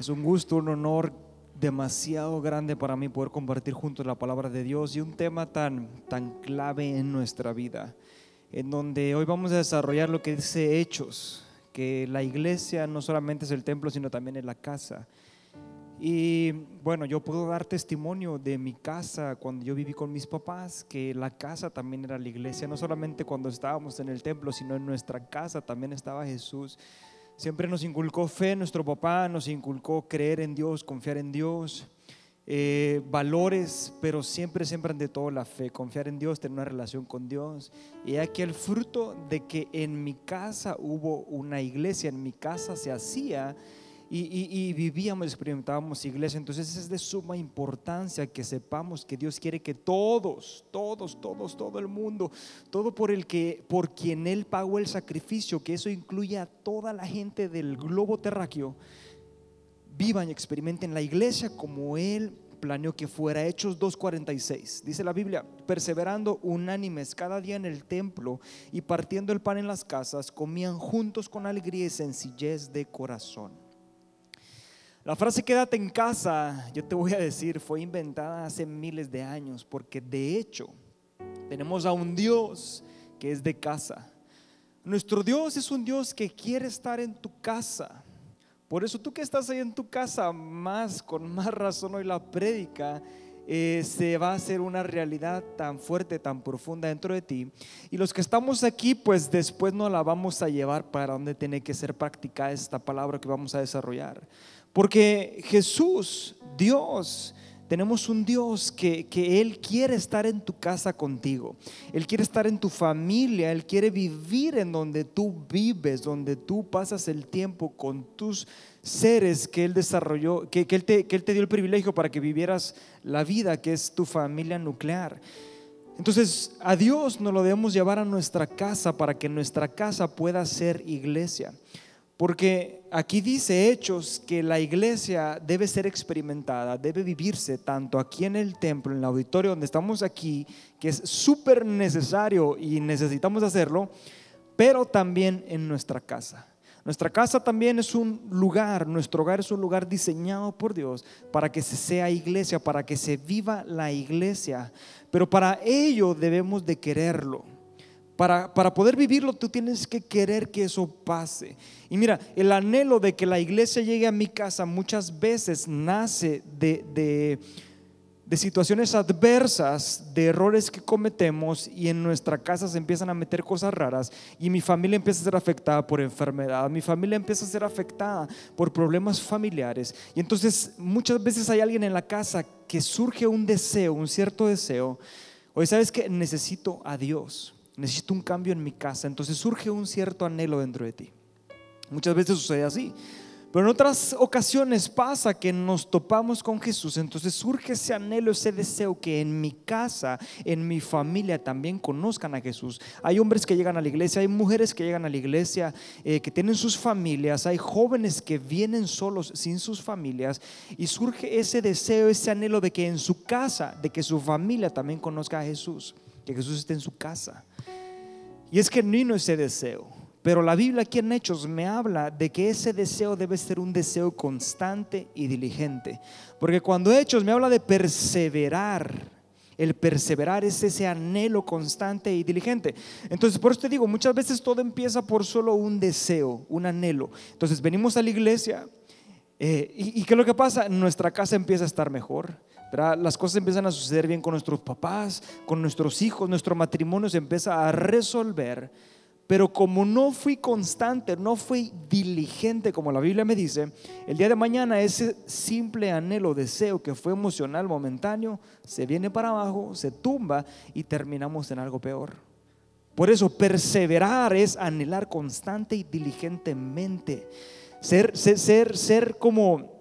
Es un gusto, un honor demasiado grande para mí poder compartir juntos la palabra de Dios y un tema tan, tan clave en nuestra vida, en donde hoy vamos a desarrollar lo que dice Hechos, que la iglesia no solamente es el templo, sino también es la casa. Y bueno, yo puedo dar testimonio de mi casa cuando yo viví con mis papás, que la casa también era la iglesia, no solamente cuando estábamos en el templo, sino en nuestra casa también estaba Jesús. Siempre nos inculcó fe, nuestro papá nos inculcó creer en Dios, confiar en Dios, eh, valores, pero siempre, siempre ante todo la fe, confiar en Dios, tener una relación con Dios. Y aquí el fruto de que en mi casa hubo una iglesia, en mi casa se hacía y, vivíamos, experimentábamos iglesia. Entonces es de suma importancia que sepamos que Dios quiere que todos, todos, todos, todo el mundo, todo por el que, por quien Él pagó el sacrificio, que eso incluye a toda la gente del globo terráqueo, vivan y experimenten la iglesia como Él planeó que fuera. Hechos 2.46. Dice la Biblia, perseverando unánimes cada día en el templo y partiendo el pan en las casas, comían juntos con alegría y sencillez de corazón la frase quédate en casa, yo te voy a decir, fue inventada hace miles de años, porque de hecho tenemos a un Dios que es de casa. Nuestro Dios es un Dios que quiere estar en tu casa. Por eso tú que estás ahí en tu casa, más con más razón hoy la prédica eh, se va a hacer una realidad tan fuerte, tan profunda dentro de ti. Y los que estamos aquí, pues después nos la vamos a llevar para donde tiene que ser practicada esta palabra que vamos a desarrollar. Porque Jesús, Dios, tenemos un Dios que, Él quiere estar en tu casa contigo. Él quiere estar en tu familia. Él quiere vivir en donde tú vives, donde tú pasas el tiempo con tus seres que Él desarrolló, que, él, te, que él te dio el privilegio para que vivieras la vida que es tu familia nuclear. Entonces, a Dios nos lo debemos llevar a nuestra casa para que nuestra casa pueda ser iglesia. Porque aquí dice Hechos que la iglesia debe ser experimentada, debe vivirse tanto aquí en el templo, en el auditorio donde estamos aquí, que es súper necesario y necesitamos hacerlo, pero también en nuestra casa. Nuestra casa también es un lugar, nuestro hogar es un lugar diseñado por Dios para que se sea iglesia, para que se viva la iglesia. Pero para ello debemos de quererlo. Para, poder vivirlo, tú tienes que querer que eso pase. Y mira, el anhelo de que la iglesia llegue a mi casa muchas veces nace de, de, situaciones adversas, de errores que cometemos y en nuestra casa se empiezan a meter cosas raras y mi familia empieza a ser afectada por enfermedad, mi familia empieza a ser afectada por problemas familiares. Y entonces muchas veces hay alguien en la casa que surge un deseo, un cierto deseo. Hoy sabes que necesito a Dios necesito un cambio en mi casa. Entonces surge un cierto anhelo dentro de ti. Muchas veces sucede así. Pero en otras ocasiones pasa que nos topamos con Jesús, entonces surge ese anhelo, ese deseo que en mi casa, en mi familia también conozcan a Jesús. Hay hombres que llegan a la iglesia, hay mujeres que llegan a la iglesia, eh, que tienen sus familias, hay jóvenes que vienen solos sin sus familias y surge ese deseo, ese anhelo de que en su casa, de que su familia también conozca a Jesús, que Jesús esté en su casa. Y es genuino ese deseo. Pero la Biblia aquí en Hechos me habla de que ese deseo debe ser un deseo constante y diligente. Porque cuando Hechos me habla de perseverar, el perseverar es ese anhelo constante y diligente. Entonces, por eso te digo, muchas veces todo empieza por solo un deseo, un anhelo. Entonces, venimos a la iglesia eh, y, ¿qué es lo que pasa? Nuestra casa empieza a estar mejor. Las cosas empiezan a suceder bien con nuestros papás, con nuestros hijos, nuestro matrimonio se empieza a resolver. Pero como no fui constante, no fui diligente, como la Biblia me dice, el día de mañana ese simple anhelo, deseo que fue emocional, momentáneo, se viene para abajo, se tumba y terminamos en algo peor. Por eso perseverar es anhelar constante y diligentemente. Ser, ser, ser, ser como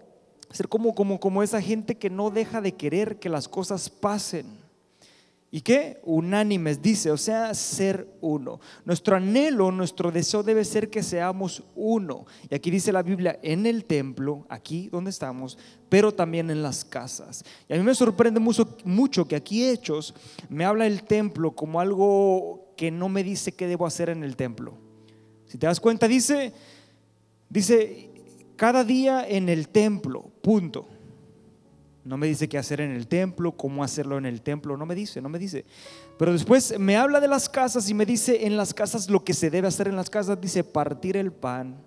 ser como, como, como esa gente que no deja de querer que las cosas pasen. ¿Y qué? Unánimes, dice, o sea, ser uno. Nuestro anhelo, nuestro deseo debe ser que seamos uno. Y aquí dice la Biblia, en el templo, aquí donde estamos, pero también en las casas. Y a mí me sorprende mucho, mucho que aquí Hechos me habla el templo como algo que no me dice qué debo hacer en el templo. Si te das cuenta, dice, dice, cada día en el templo, punto. No me dice qué hacer en el templo, cómo hacerlo en el templo, no me dice, no me dice. Pero después me habla de las casas y me dice en las casas lo que se debe hacer en las casas, dice partir el pan,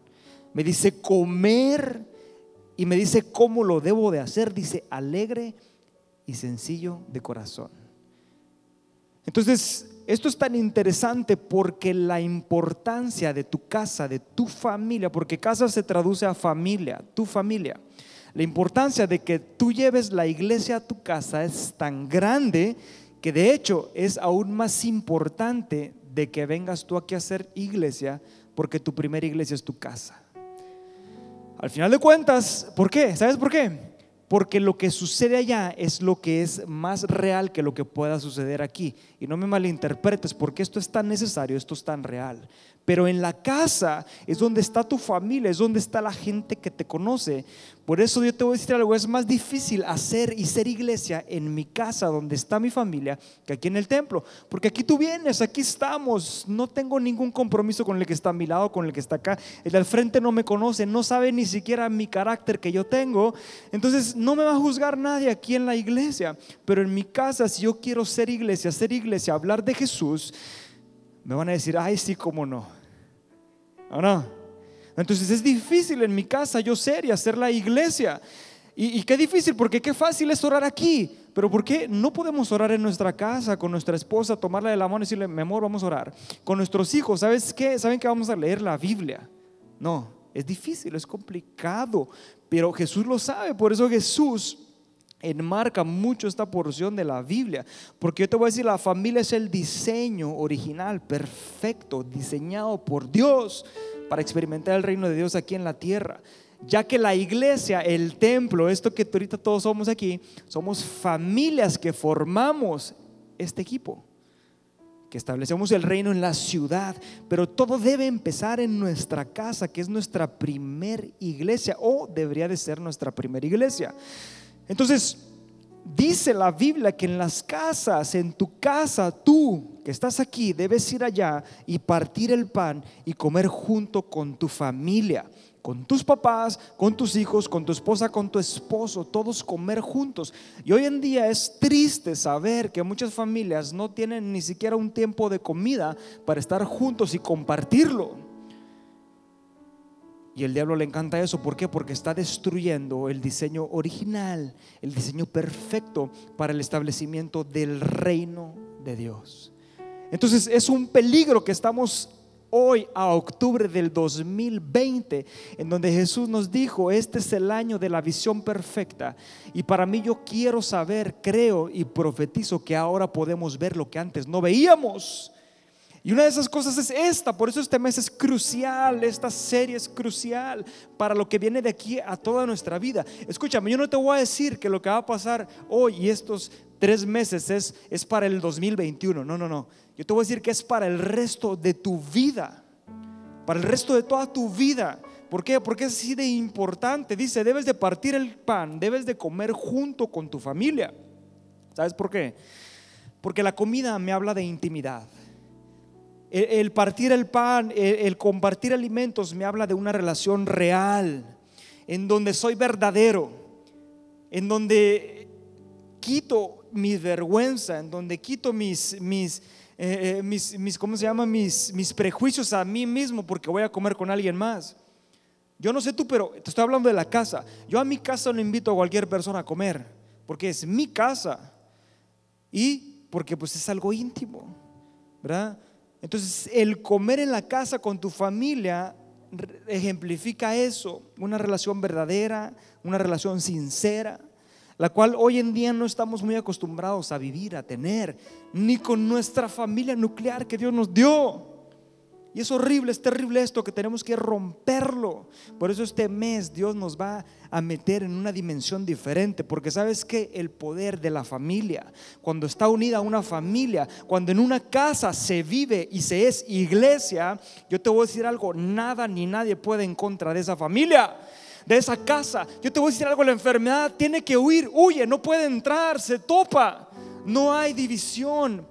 me dice comer y me dice cómo lo debo de hacer, dice alegre y sencillo de corazón. Entonces, esto es tan interesante porque la importancia de tu casa, de tu familia, porque casa se traduce a familia, tu familia. La importancia de que tú lleves la iglesia a tu casa es tan grande que de hecho es aún más importante de que vengas tú aquí a hacer iglesia porque tu primera iglesia es tu casa. Al final de cuentas, ¿por qué? ¿Sabes por qué? Porque lo que sucede allá es lo que es más real que lo que pueda suceder aquí. Y no me malinterpretes, porque esto es tan necesario, esto es tan real. Pero en la casa es donde está tu familia, es donde está la gente que te conoce. Por eso yo te voy a decir algo, es más difícil hacer y ser iglesia en mi casa, donde está mi familia, que aquí en el templo. Porque aquí tú vienes, aquí estamos, no tengo ningún compromiso con el que está a mi lado, con el que está acá. El del frente no me conoce, no sabe ni siquiera mi carácter que yo tengo. Entonces no me va a juzgar nadie aquí en la iglesia. Pero en mi casa, si yo quiero ser iglesia, ser iglesia, hablar de Jesús, me van a decir, ay, sí, cómo no. ¿O no? Entonces es difícil en mi casa yo ser y hacer la iglesia. Y, qué difícil, porque qué fácil es orar aquí. Pero ¿por qué no podemos orar en nuestra casa con nuestra esposa, tomarla de la mano y decirle, mi amor, vamos a orar? Con nuestros hijos, ¿sabes qué? ¿Saben que vamos a leer la Biblia? No, es difícil, es complicado. Pero Jesús lo sabe, por eso Jesús enmarca mucho esta porción de la Biblia, porque yo te voy a decir, la familia es el diseño original, perfecto, diseñado por Dios para experimentar el reino de Dios aquí en la tierra. Ya que la iglesia, el templo, esto que ahorita todos somos aquí, somos familias que formamos este equipo, que establecemos el reino en la ciudad, pero todo debe empezar en nuestra casa, que es nuestra primer iglesia, o debería de ser nuestra primera iglesia. Entonces, dice la Biblia que en las casas, en tu casa, tú que estás aquí, debes ir allá y partir el pan y comer junto con tu familia, con tus papás, con tus hijos, con tu esposa, con tu esposo, todos comer juntos. Y hoy en día es triste saber que muchas familias no tienen ni siquiera un tiempo de comida para estar juntos y compartirlo. Y el diablo le encanta eso. ¿Por qué? Porque está destruyendo el diseño original, el diseño perfecto para el establecimiento del reino de Dios. Entonces es un peligro que estamos hoy a octubre del 2020, en donde Jesús nos dijo, este es el año de la visión perfecta. Y para mí yo quiero saber, creo y profetizo que ahora podemos ver lo que antes no veíamos. Y una de esas cosas es esta, por eso este mes es crucial, esta serie es crucial para lo que viene de aquí a toda nuestra vida. Escúchame, yo no te voy a decir que lo que va a pasar hoy y estos tres meses es, es para el 2021, no, no, no. Yo te voy a decir que es para el resto de tu vida, para el resto de toda tu vida. ¿Por qué? Porque es así de importante. Dice, debes de partir el pan, debes de comer junto con tu familia. ¿Sabes por qué? Porque la comida me habla de intimidad. El, partir el pan, el, compartir alimentos me habla de una relación real, en donde soy verdadero, en donde quito mi vergüenza, en donde quito mis, eh, eh, mis, mis, ¿cómo se llama? Mis, mis prejuicios a mí mismo porque voy a comer con alguien más. Yo no sé tú, pero te estoy hablando de la casa. Yo a mi casa no invito a cualquier persona a comer, porque es mi casa y porque pues es algo íntimo, ¿verdad? Entonces, el comer en la casa con tu familia ejemplifica eso, una relación verdadera, una relación sincera, la cual hoy en día no estamos muy acostumbrados a vivir, a tener, ni con nuestra familia nuclear que Dios nos dio. Y es horrible, es terrible esto que tenemos que romperlo. Por eso este mes Dios nos va a meter en una dimensión diferente, porque sabes que el poder de la familia, cuando está unida a una familia, cuando en una casa se vive y se es iglesia, yo te voy a decir algo, nada ni nadie puede en contra de esa familia de esa casa. Yo te voy a decir algo, la enfermedad tiene que huir, huye, no puede entrar, se topa. No hay división.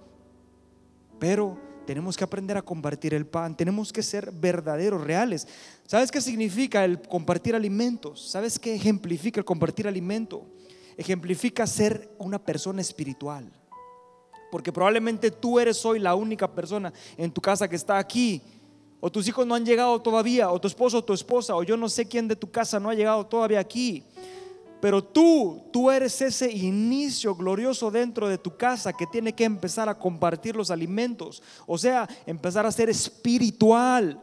Pero tenemos que aprender a compartir el pan, tenemos que ser verdaderos, reales. ¿Sabes qué significa el compartir alimentos? ¿Sabes qué ejemplifica el compartir alimento? Ejemplifica ser una persona espiritual. Porque probablemente tú eres hoy la única persona en tu casa que está aquí. O tus hijos no han llegado todavía, o tu esposo o tu esposa, o yo no sé quién de tu casa no ha llegado todavía aquí. Pero tú, tú eres ese inicio glorioso dentro de tu casa que tiene que empezar a compartir los alimentos. O sea, empezar a ser espiritual.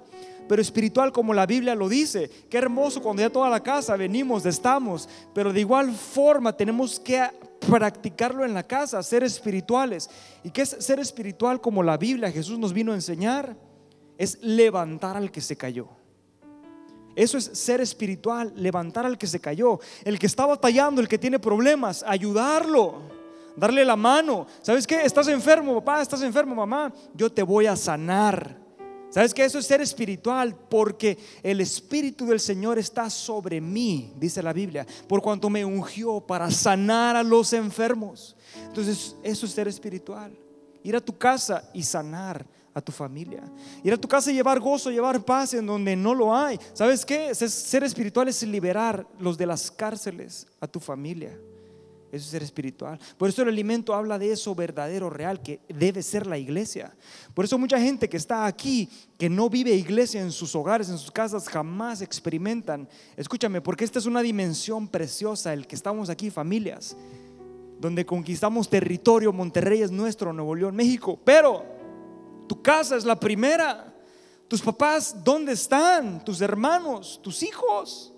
Pero espiritual como la Biblia lo dice. Qué hermoso cuando ya toda la casa venimos, estamos. Pero de igual forma tenemos que practicarlo en la casa, ser espirituales. ¿Y qué es ser espiritual como la Biblia Jesús nos vino a enseñar? Es levantar al que se cayó. Eso es ser espiritual, levantar al que se cayó, el que está batallando, el que tiene problemas, ayudarlo, darle la mano. ¿Sabes qué? Estás enfermo, papá, estás enfermo, mamá. Yo te voy a sanar. ¿Sabes qué? Eso es ser espiritual porque el Espíritu del Señor está sobre mí, dice la Biblia, por cuanto me ungió para sanar a los enfermos. Entonces, eso es ser espiritual. Ir a tu casa y sanar a tu familia. Ir a tu casa y llevar gozo, llevar paz en donde no lo hay. ¿Sabes qué? Ser espiritual es liberar los de las cárceles a tu familia. Eso es ser espiritual. Por eso el alimento habla de eso verdadero, real, que debe ser la iglesia. Por eso mucha gente que está aquí, que no vive iglesia en sus hogares, en sus casas, jamás experimentan. Escúchame, porque esta es una dimensión preciosa, el que estamos aquí, familias, donde conquistamos territorio, Monterrey es nuestro, Nuevo León, México. Pero tu casa es la primera. Tus papás, ¿dónde están? Tus hermanos, tus hijos.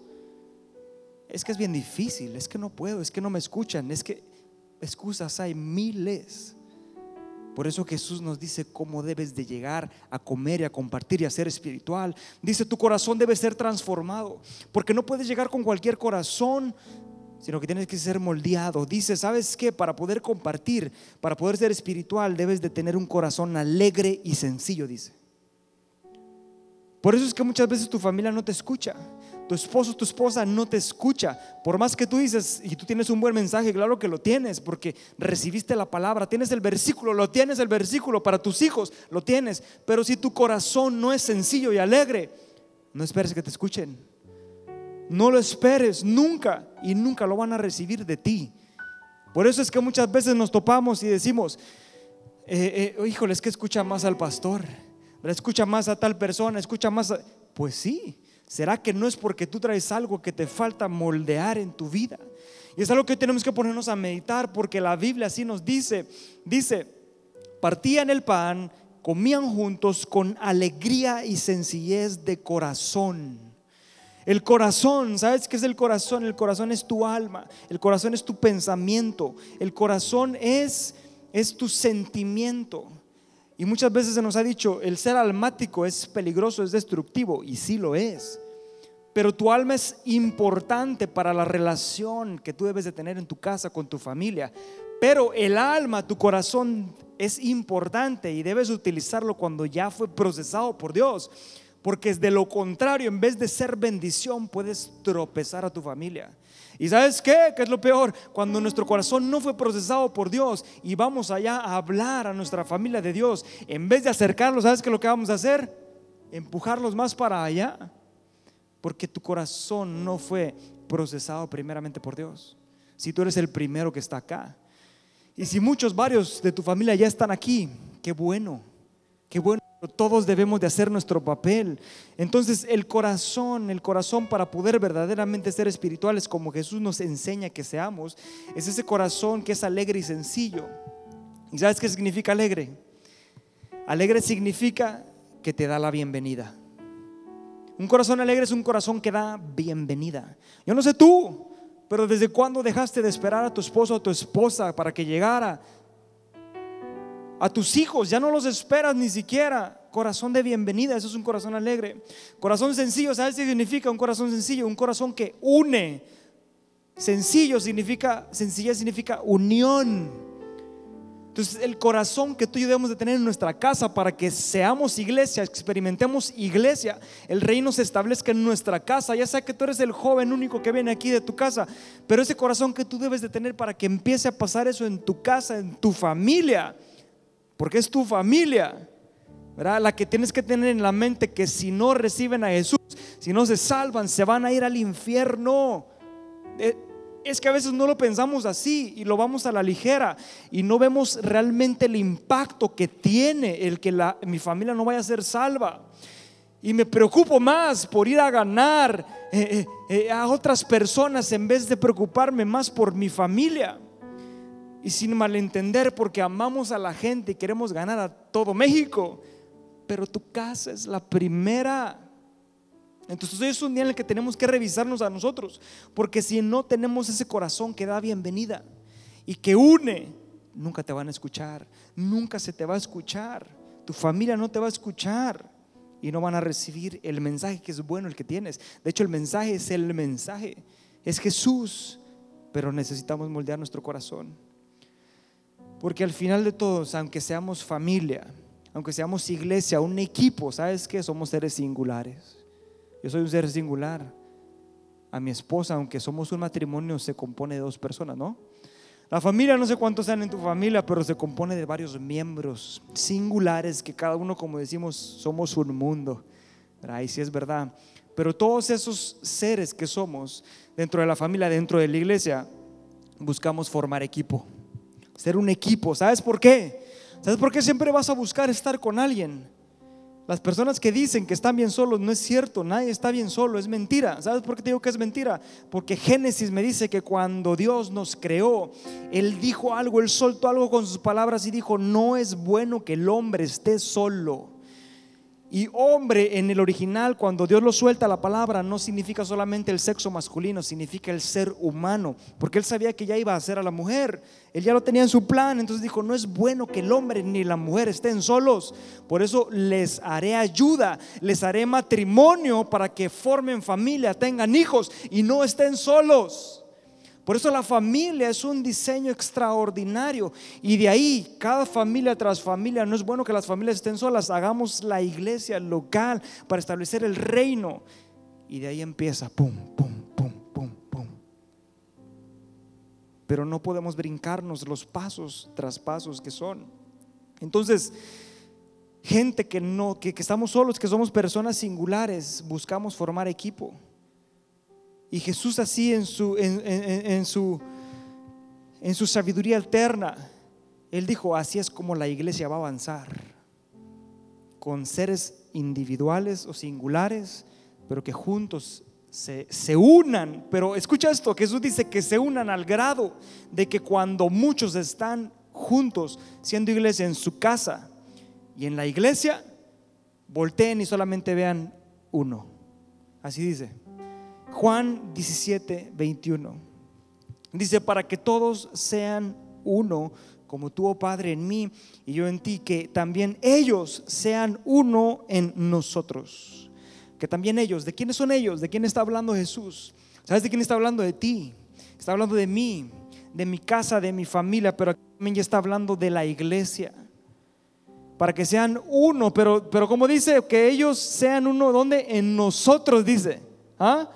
Es que es bien difícil, es que no puedo, es que no me escuchan, es que excusas hay miles. Por eso Jesús nos dice cómo debes de llegar a comer y a compartir y a ser espiritual. Dice, tu corazón debe ser transformado, porque no puedes llegar con cualquier corazón, sino que tienes que ser moldeado. Dice, ¿sabes qué? Para poder compartir, para poder ser espiritual, debes de tener un corazón alegre y sencillo, dice. Por eso es que muchas veces tu familia no te escucha. Tu esposo, tu esposa no te escucha. Por más que tú dices y tú tienes un buen mensaje, claro que lo tienes, porque recibiste la palabra, tienes el versículo, lo tienes el versículo para tus hijos, lo tienes. Pero si tu corazón no es sencillo y alegre, no esperes que te escuchen. No lo esperes nunca y nunca lo van a recibir de ti. Por eso es que muchas veces nos topamos y decimos, eh, eh, híjole, es que escucha más al pastor, escucha más a tal persona, escucha más. Pues sí, ¿será que no es porque tú traes algo que te falta moldear en tu vida? Y es algo que tenemos que ponernos a meditar porque la Biblia así nos dice, dice, partían el pan, comían juntos con alegría y sencillez de corazón el corazón, ¿sabes qué es el corazón? El corazón es tu alma, el corazón es tu pensamiento, el corazón es, es tu sentimiento. Y muchas veces se nos ha dicho, el ser almático es peligroso, es destructivo, y sí lo es. Pero tu alma es importante para la relación que tú debes de tener en tu casa con tu familia. Pero el alma, tu corazón es importante y debes utilizarlo cuando ya fue procesado por Dios. Porque es de lo contrario, en vez de ser bendición, puedes tropezar a tu familia. ¿Y sabes qué? ¿Qué es lo peor? Cuando nuestro corazón no fue procesado por Dios y vamos allá a hablar a nuestra familia de Dios, en vez de acercarlos, ¿sabes qué es lo que vamos a hacer? Empujarlos más para allá. Porque tu corazón no fue procesado primeramente por Dios. Si tú eres el primero que está acá. Y si muchos, varios de tu familia ya están aquí, qué bueno, qué bueno todos debemos de hacer nuestro papel. Entonces el corazón, el corazón para poder verdaderamente ser espirituales como Jesús nos enseña que seamos, es ese corazón que es alegre y sencillo. ¿Y sabes qué significa alegre? Alegre significa que te da la bienvenida. Un corazón alegre es un corazón que da bienvenida. Yo no sé tú, pero ¿desde cuándo dejaste de esperar a tu esposo o tu esposa para que llegara? A tus hijos ya no los esperas ni siquiera. Corazón de bienvenida, eso es un corazón alegre. Corazón sencillo, ¿sabes qué significa un corazón sencillo? Un corazón que une. Sencillo significa, sencilla significa unión. Entonces el corazón que tú y yo debemos de tener en nuestra casa para que seamos iglesia, experimentemos iglesia, el reino se establezca en nuestra casa, ya sea que tú eres el joven único que viene aquí de tu casa, pero ese corazón que tú debes de tener para que empiece a pasar eso en tu casa, en tu familia porque es tu familia. ¿verdad? La que tienes que tener en la mente que si no reciben a Jesús, si no se salvan, se van a ir al infierno. Eh, es que a veces no lo pensamos así y lo vamos a la ligera y no vemos realmente el impacto que tiene el que la, mi familia no vaya a ser salva. Y me preocupo más por ir a ganar eh, eh, a otras personas en vez de preocuparme más por mi familia. Y sin malentender, porque amamos a la gente y queremos ganar a todo México. Pero tu casa es la primera. Entonces hoy es un día en el que tenemos que revisarnos a nosotros. Porque si no tenemos ese corazón que da bienvenida y que une, nunca te van a escuchar. Nunca se te va a escuchar. Tu familia no te va a escuchar y no van a recibir el mensaje que es bueno el que tienes. De hecho, el mensaje es el mensaje, es Jesús, pero necesitamos moldear nuestro corazón. Porque al final de todos, aunque seamos familia, aunque seamos iglesia, un equipo, ¿sabes qué? Somos seres singulares. Yo soy un ser singular. A mi esposa, aunque somos un matrimonio, se compone de dos personas, ¿no? La familia, no sé cuántos sean en tu familia, pero se compone de varios miembros singulares que cada uno, como decimos, somos un mundo. Ahí sí es verdad. Pero todos esos seres que somos dentro de la familia, dentro de la iglesia, buscamos formar equipo. Ser un equipo. ¿Sabes por qué? ¿Sabes por qué siempre vas a buscar estar con alguien? Las personas que dicen que están bien solos, no es cierto, nadie está bien solo, es mentira. ¿Sabes por qué te digo que es mentira? Porque Génesis me dice que cuando Dios nos creó, Él dijo algo, Él soltó algo con sus palabras y dijo, no es bueno que el hombre esté solo. Y hombre en el original, cuando Dios lo suelta la palabra, no significa solamente el sexo masculino, significa el ser humano, porque él sabía que ya iba a hacer a la mujer, él ya lo tenía en su plan, entonces dijo, no es bueno que el hombre ni la mujer estén solos, por eso les haré ayuda, les haré matrimonio para que formen familia, tengan hijos y no estén solos. Por eso la familia es un diseño extraordinario. Y de ahí, cada familia tras familia, no es bueno que las familias estén solas, hagamos la iglesia local para establecer el reino. Y de ahí empieza, pum, pum, pum, pum, pum. Pero no podemos brincarnos los pasos tras pasos que son. Entonces, gente que no, que, que estamos solos, que somos personas singulares, buscamos formar equipo. Y Jesús así en su, en, su, en su sabiduría alterna, Él dijo, así es como la iglesia va a avanzar, con seres individuales o singulares, pero que juntos se, se, unan. Pero escucha esto, Jesús dice que se unan al grado de que cuando muchos están juntos, siendo iglesia en su casa y en la iglesia, volteen y solamente vean uno. Así dice. Juan 17, 21. Dice, para que todos sean uno, como tú, oh Padre, en mí y yo en ti, que también ellos sean uno en nosotros. Que también ellos, ¿de quiénes son ellos? ¿De quién está hablando Jesús? ¿Sabes de quién está hablando? De ti. Está hablando de mí, de mi casa, de mi familia, pero también ya está hablando de la iglesia. Para que sean uno, pero, pero como dice, que ellos sean uno, ¿dónde? En nosotros, dice. ¿Ah?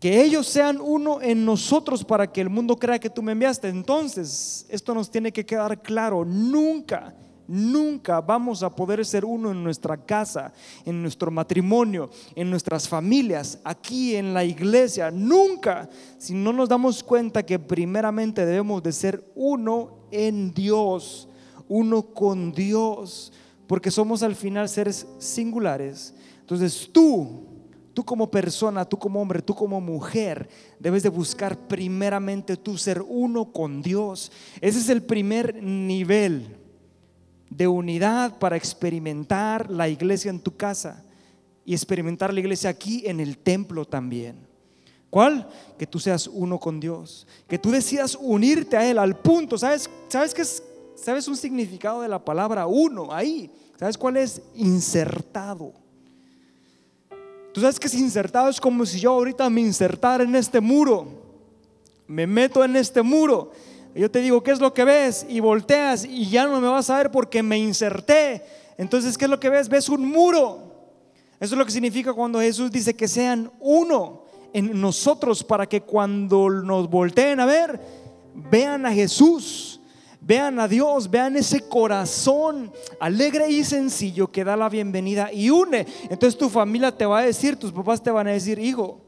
Que ellos sean uno en nosotros para que el mundo crea que tú me enviaste. Entonces, esto nos tiene que quedar claro, nunca, nunca vamos a poder ser uno en nuestra casa, en nuestro matrimonio, en nuestras familias, aquí en la iglesia, nunca, si no nos damos cuenta que primeramente debemos de ser uno en Dios, uno con Dios, porque somos al final seres singulares. Entonces tú Tú como persona, tú como hombre, tú como mujer, debes de buscar primeramente tú ser uno con Dios. Ese es el primer nivel de unidad para experimentar la iglesia en tu casa y experimentar la iglesia aquí en el templo también. ¿Cuál? Que tú seas uno con Dios, que tú decidas unirte a Él al punto. ¿Sabes, sabes qué es? ¿Sabes un significado de la palabra uno ahí? ¿Sabes cuál es? Insertado. Tú sabes que es insertado es como si yo ahorita me insertara en este muro. Me meto en este muro. yo te digo, ¿qué es lo que ves? Y volteas y ya no me vas a ver porque me inserté. Entonces, ¿qué es lo que ves? Ves un muro. Eso es lo que significa cuando Jesús dice que sean uno en nosotros para que cuando nos volteen a ver, vean a Jesús. Vean a Dios, vean ese corazón alegre y sencillo que da la bienvenida y une. Entonces tu familia te va a decir, tus papás te van a decir, hijo,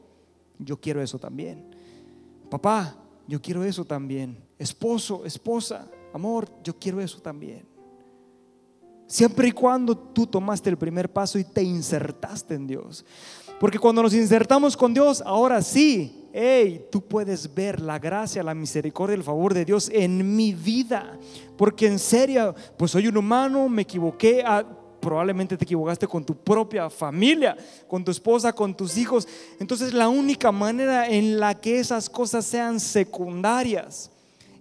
yo quiero eso también. Papá, yo quiero eso también. Esposo, esposa, amor, yo quiero eso también. Siempre y cuando tú tomaste el primer paso y te insertaste en Dios. Porque cuando nos insertamos con Dios, ahora sí, hey, tú puedes ver la gracia, la misericordia, el favor de Dios en mi vida. Porque en serio, pues soy un humano, me equivoqué. Ah, probablemente te equivocaste con tu propia familia, con tu esposa, con tus hijos. Entonces la única manera en la que esas cosas sean secundarias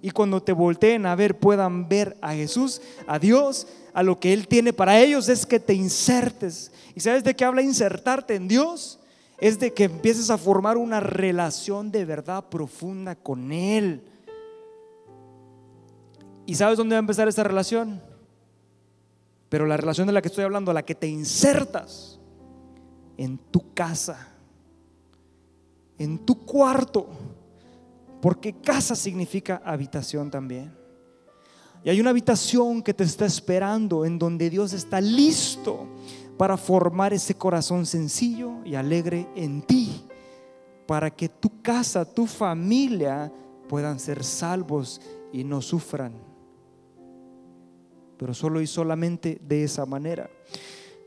y cuando te volteen a ver puedan ver a Jesús, a Dios, a lo que Él tiene para ellos es que te insertes. ¿Y sabes de qué habla insertarte en Dios? Es de que empieces a formar una relación de verdad profunda con Él. ¿Y sabes dónde va a empezar esa relación? Pero la relación de la que estoy hablando, la que te insertas en tu casa, en tu cuarto, porque casa significa habitación también. Y hay una habitación que te está esperando en donde Dios está listo para formar ese corazón sencillo y alegre en ti, para que tu casa, tu familia puedan ser salvos y no sufran. Pero solo y solamente de esa manera.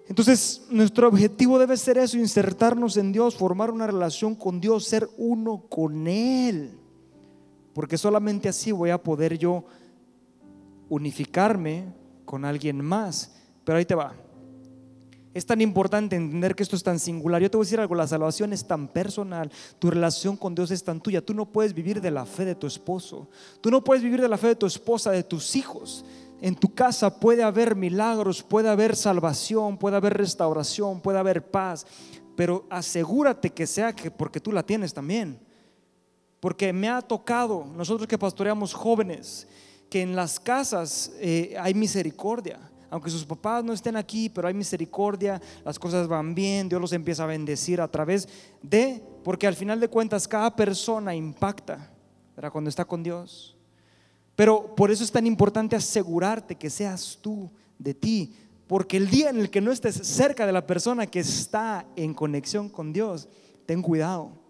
Entonces, nuestro objetivo debe ser eso, insertarnos en Dios, formar una relación con Dios, ser uno con Él. Porque solamente así voy a poder yo unificarme con alguien más. Pero ahí te va. Es tan importante entender que esto es tan singular. Yo te voy a decir algo, la salvación es tan personal, tu relación con Dios es tan tuya. Tú no puedes vivir de la fe de tu esposo, tú no puedes vivir de la fe de tu esposa, de tus hijos. En tu casa puede haber milagros, puede haber salvación, puede haber restauración, puede haber paz, pero asegúrate que sea que porque tú la tienes también. Porque me ha tocado, nosotros que pastoreamos jóvenes, que en las casas eh, hay misericordia. Aunque sus papás no estén aquí, pero hay misericordia, las cosas van bien, Dios los empieza a bendecir a través de, porque al final de cuentas cada persona impacta, ¿verdad? Cuando está con Dios. Pero por eso es tan importante asegurarte que seas tú de ti, porque el día en el que no estés cerca de la persona que está en conexión con Dios, ten cuidado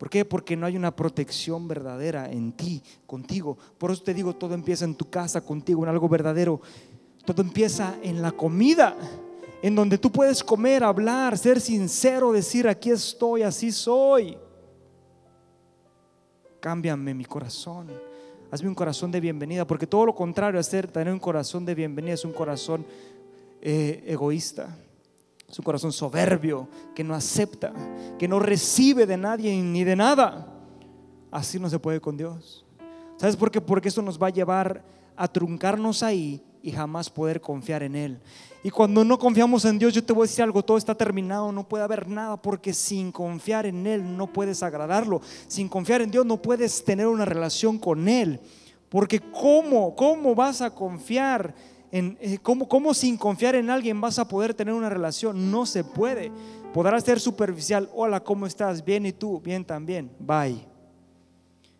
¿Por qué? Porque no hay una protección verdadera en ti, contigo. Por eso te digo, todo empieza en tu casa, contigo, en algo verdadero. Todo empieza en la comida, en donde tú puedes comer, hablar, ser sincero, decir, aquí estoy, así soy. Cámbiame mi corazón. Hazme un corazón de bienvenida, porque todo lo contrario a ser, tener un corazón de bienvenida es un corazón eh, egoísta. Es un corazón soberbio que no acepta, que no recibe de nadie ni de nada. Así no se puede con Dios. ¿Sabes por qué? Porque eso nos va a llevar a truncarnos ahí y jamás poder confiar en Él. Y cuando no confiamos en Dios, yo te voy a decir algo, todo está terminado, no puede haber nada, porque sin confiar en Él no puedes agradarlo. Sin confiar en Dios no puedes tener una relación con Él. Porque ¿cómo? ¿Cómo vas a confiar eh, ¿cómo, sin confiar en alguien vas a poder tener una relación? No se puede. Podrás ser superficial. Hola, ¿cómo estás? Bien, ¿y tú? Bien también. Bye.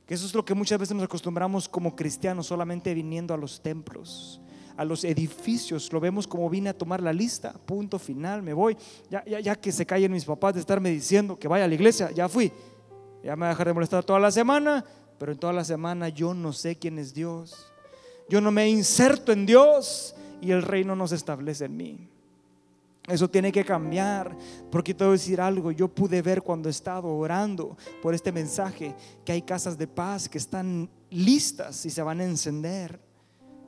Que eso es lo que muchas veces nos acostumbramos como cristianos, solamente viniendo a los templos, a los edificios. Lo vemos como vine a tomar la lista. Punto final, me voy. Ya, ya, ya que se callen mis papás de estarme diciendo que vaya a la iglesia, ya fui. Ya me voy a dejar de molestar toda la semana, pero en toda la semana yo no sé quién es Dios. Yo no me inserto en Dios y el reino no se establece en mí. Eso tiene que cambiar, porque te voy a decir algo, yo pude ver cuando he estado orando por este mensaje que hay casas de paz que están listas y se van a encender,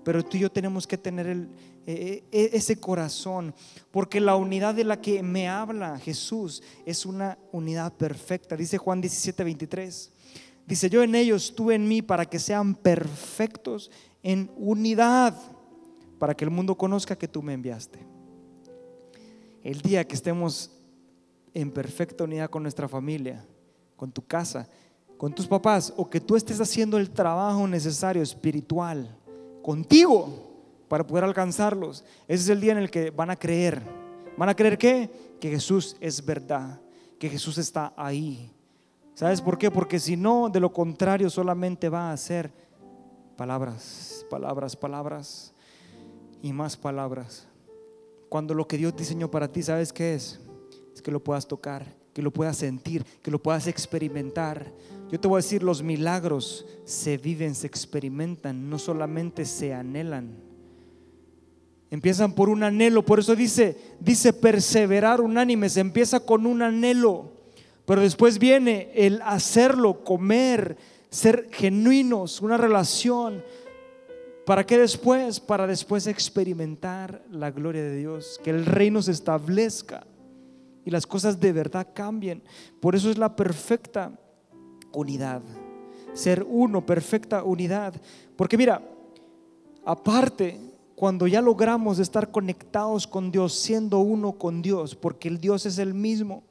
pero tú y yo tenemos que tener el, eh, eh, ese corazón, porque la unidad de la que me habla Jesús es una unidad perfecta, dice Juan 17, 23. Dice, yo en ellos, tú en mí, para que sean perfectos en unidad para que el mundo conozca que tú me enviaste. El día que estemos en perfecta unidad con nuestra familia, con tu casa, con tus papás, o que tú estés haciendo el trabajo necesario espiritual contigo para poder alcanzarlos, ese es el día en el que van a creer. ¿Van a creer qué? Que Jesús es verdad, que Jesús está ahí. ¿Sabes por qué? Porque si no, de lo contrario solamente va a ser Palabras, palabras, palabras y más palabras. Cuando lo que Dios diseñó para ti, ¿sabes qué es? Es que lo puedas tocar, que lo puedas sentir, que lo puedas experimentar. Yo te voy a decir, los milagros se viven, se experimentan, no solamente se anhelan. Empiezan por un anhelo, por eso dice, dice perseverar unánime, se empieza con un anhelo, pero después viene el hacerlo, comer, ser genuinos, una relación. ¿Para qué después? Para después experimentar la gloria de Dios, que el reino se establezca y las cosas de verdad cambien. Por eso es la perfecta unidad. Ser uno, perfecta unidad. Porque mira, aparte, cuando ya logramos estar conectados con Dios, siendo uno con Dios, porque el Dios es el mismo,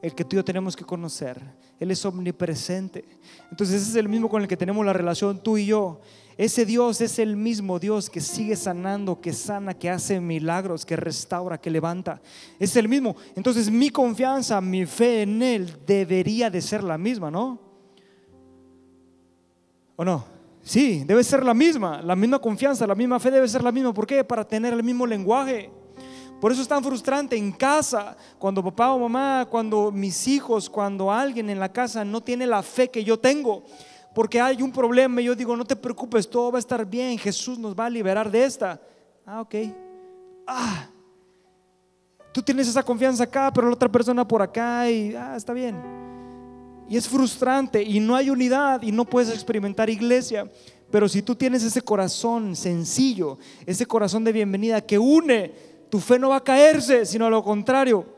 el que tú y yo tenemos que conocer. Él es omnipresente. Entonces ese es el mismo con el que tenemos la relación tú y yo. Ese Dios es el mismo Dios que sigue sanando, que sana, que hace milagros, que restaura, que levanta. Es el mismo. Entonces mi confianza, mi fe en Él debería de ser la misma, ¿no? ¿O no? Sí, debe ser la misma. La misma confianza, la misma fe debe ser la misma. ¿Por qué? Para tener el mismo lenguaje. Por eso es tan frustrante en casa, cuando papá o mamá, cuando mis hijos, cuando alguien en la casa no tiene la fe que yo tengo porque hay un problema y yo digo, no te preocupes, todo va a estar bien, Jesús nos va a liberar de esta. Ah, ok. Ah, tú tienes esa confianza acá, pero la otra persona por acá y, ah, está bien. Y es frustrante y no hay unidad y no puedes experimentar iglesia. Pero si tú tienes ese corazón sencillo, ese corazón de bienvenida que une, tu fe no va a caerse, sino a lo contrario,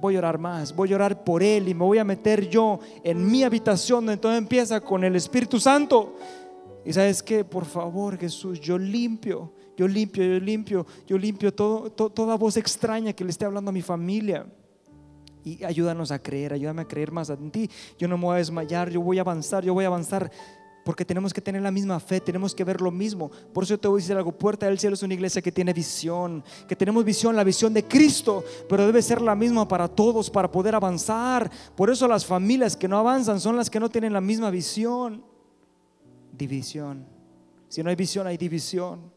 voy a orar más, voy a orar por Él y me voy a meter yo en mi habitación. Entonces empieza con el Espíritu Santo. Y sabes que, por favor, Jesús, yo limpio, yo limpio, yo limpio, yo limpio todo, toda voz extraña que le esté hablando a mi familia. Y ayúdanos a creer, ayúdame a creer más en ti. Yo no me voy a desmayar, yo voy a avanzar, yo voy a avanzar porque tenemos que tener la misma fe, tenemos que ver lo mismo. Por eso te voy a decir algo, Puerta del Cielo es una iglesia que tiene visión, que tenemos visión, la visión de Cristo, pero debe ser la misma para todos, para poder avanzar. Por eso las familias que no avanzan son las que no tienen la misma visión. División. Si no hay visión, hay división.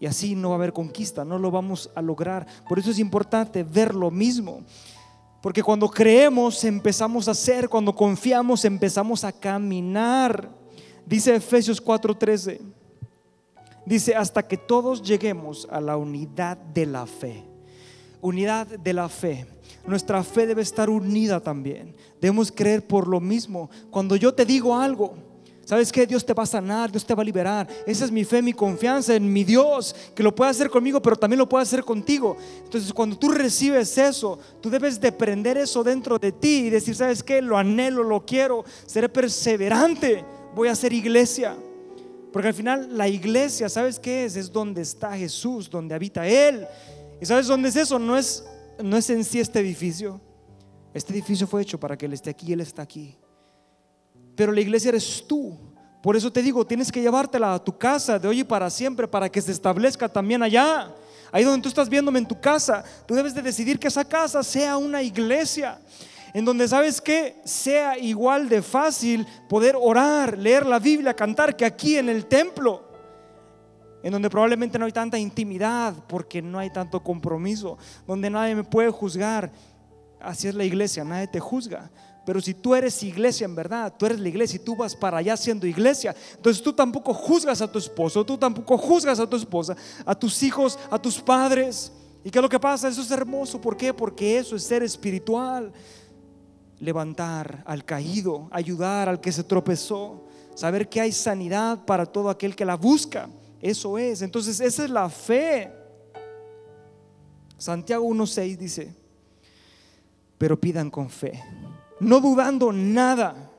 Y así no va a haber conquista, no lo vamos a lograr. Por eso es importante ver lo mismo. Porque cuando creemos empezamos a hacer, cuando confiamos empezamos a caminar. Dice Efesios 4:13, dice, hasta que todos lleguemos a la unidad de la fe. Unidad de la fe. Nuestra fe debe estar unida también. Debemos creer por lo mismo. Cuando yo te digo algo, ¿Sabes que Dios te va a sanar, Dios te va a liberar. Esa es mi fe, mi confianza en mi Dios, que lo puede hacer conmigo, pero también lo puede hacer contigo. Entonces, cuando tú recibes eso, tú debes de prender eso dentro de ti y decir, ¿sabes qué? Lo anhelo, lo quiero, seré perseverante voy a hacer iglesia. Porque al final la iglesia, ¿sabes qué es? Es donde está Jesús, donde habita Él. ¿Y sabes dónde es eso? No es, no es en sí este edificio. Este edificio fue hecho para que Él esté aquí Él está aquí. Pero la iglesia eres tú. Por eso te digo, tienes que llevártela a tu casa de hoy y para siempre, para que se establezca también allá. Ahí donde tú estás viéndome en tu casa, tú debes de decidir que esa casa sea una iglesia en donde sabes que sea igual de fácil poder orar, leer la Biblia, cantar que aquí en el templo, en donde probablemente no hay tanta intimidad porque no hay tanto compromiso, donde nadie me puede juzgar. Así es la iglesia, nadie te juzga. Pero si tú eres iglesia en verdad, tú eres la iglesia y tú vas para allá siendo iglesia, entonces tú tampoco juzgas a tu esposo, tú tampoco juzgas a tu esposa, a tus hijos, a tus padres. ¿Y qué es lo que pasa? Eso es hermoso. ¿Por qué? Porque eso es ser espiritual levantar al caído, ayudar al que se tropezó, saber que hay sanidad para todo aquel que la busca. Eso es. Entonces, esa es la fe. Santiago 1.6 dice, pero pidan con fe, no dudando nada,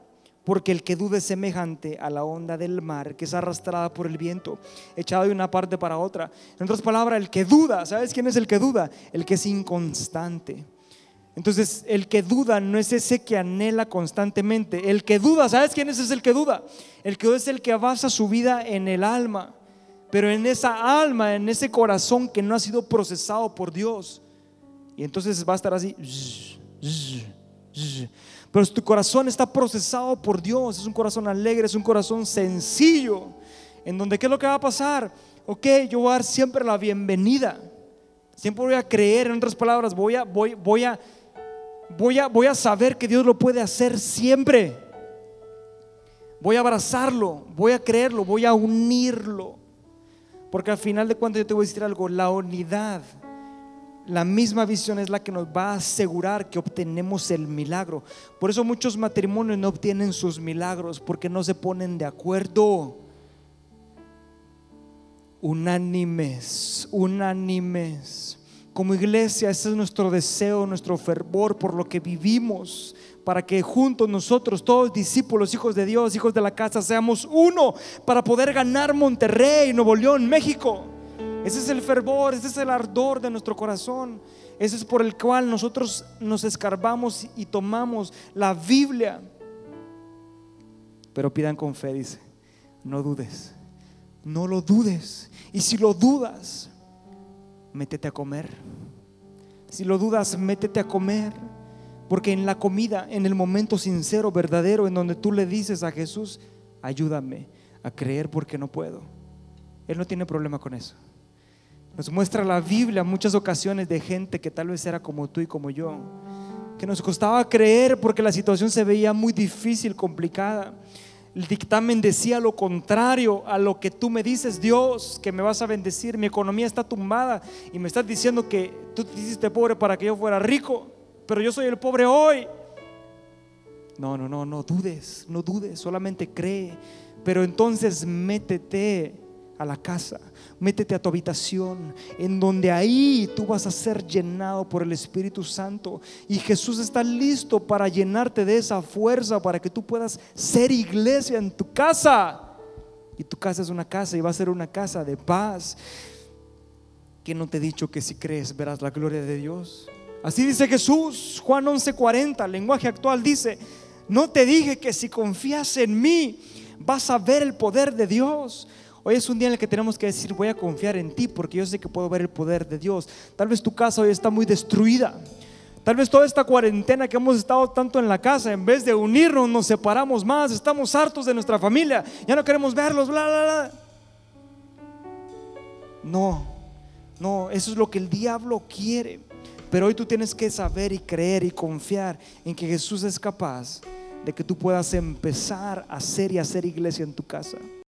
porque el que dude es semejante a la onda del mar que es arrastrada por el viento, echada de una parte para otra. En otras palabras, el que duda, ¿sabes quién es el que duda? El que es inconstante. Entonces, el que duda no es ese que anhela constantemente. El que duda, ¿sabes quién es, es el que duda? El que duda es el que basa su vida en el alma. Pero en esa alma, en ese corazón que no ha sido procesado por Dios. Y entonces va a estar así. Pero tu corazón está procesado por Dios. Es un corazón alegre, es un corazón sencillo. En donde, ¿qué es lo que va a pasar? Ok, yo voy a dar siempre la bienvenida. Siempre voy a creer, en otras palabras, voy a, voy, voy a, voy a, voy a saber que Dios lo puede hacer siempre. Voy a abrazarlo, voy a creerlo, voy a unirlo. Porque al final de cuentas yo te voy a decir algo, la unidad, la misma visión es la que nos va a asegurar que obtenemos el milagro. Por eso muchos matrimonios no obtienen sus milagros porque no se ponen de acuerdo. Unánimes, unánimes. Como iglesia, ese es nuestro deseo, nuestro fervor por lo que vivimos, para que juntos nosotros, todos discípulos, hijos de Dios, hijos de la casa, seamos uno para poder ganar Monterrey, Nuevo León, México. Ese es el fervor, ese es el ardor de nuestro corazón. Ese es por el cual nosotros nos escarbamos y tomamos la Biblia. Pero pidan con fe, dice, no dudes, no lo dudes. Y si lo dudas, métete a comer. Si lo dudas, métete a comer. Porque en la comida, en el momento sincero, verdadero, en donde tú le dices a Jesús, ayúdame a creer porque no puedo. Él no tiene problema con eso. Nos muestra la Biblia muchas ocasiones de gente que tal vez era como tú y como yo, que nos costaba creer porque la situación se veía muy difícil, complicada. El dictamen decía lo contrario a lo que tú me dices, Dios, que me vas a bendecir. Mi economía está tumbada y me estás diciendo que tú te hiciste pobre para que yo fuera rico, pero yo soy el pobre hoy. No, no, no, no dudes, no dudes, solamente cree. Pero entonces métete a la casa, métete a tu habitación, en donde ahí tú vas a ser llenado por el Espíritu Santo. Y Jesús está listo para llenarte de esa fuerza para que tú puedas ser iglesia en tu casa. Y tu casa es una casa y va a ser una casa de paz. Que no te he dicho que si crees verás la gloria de Dios? Así dice Jesús, Juan 11:40, lenguaje actual dice, no te dije que si confías en mí vas a ver el poder de Dios. Hoy es un día en el que tenemos que decir, voy a confiar en ti porque yo sé que puedo ver el poder de Dios. Tal vez tu casa hoy está muy destruida. Tal vez toda esta cuarentena que hemos estado tanto en la casa, en vez de unirnos, nos separamos más, estamos hartos de nuestra familia, ya no queremos verlos, bla, bla, bla. No, no, eso es lo que el diablo quiere. Pero hoy tú tienes que saber y creer y confiar en que Jesús es capaz de que tú puedas empezar a hacer y hacer iglesia en tu casa.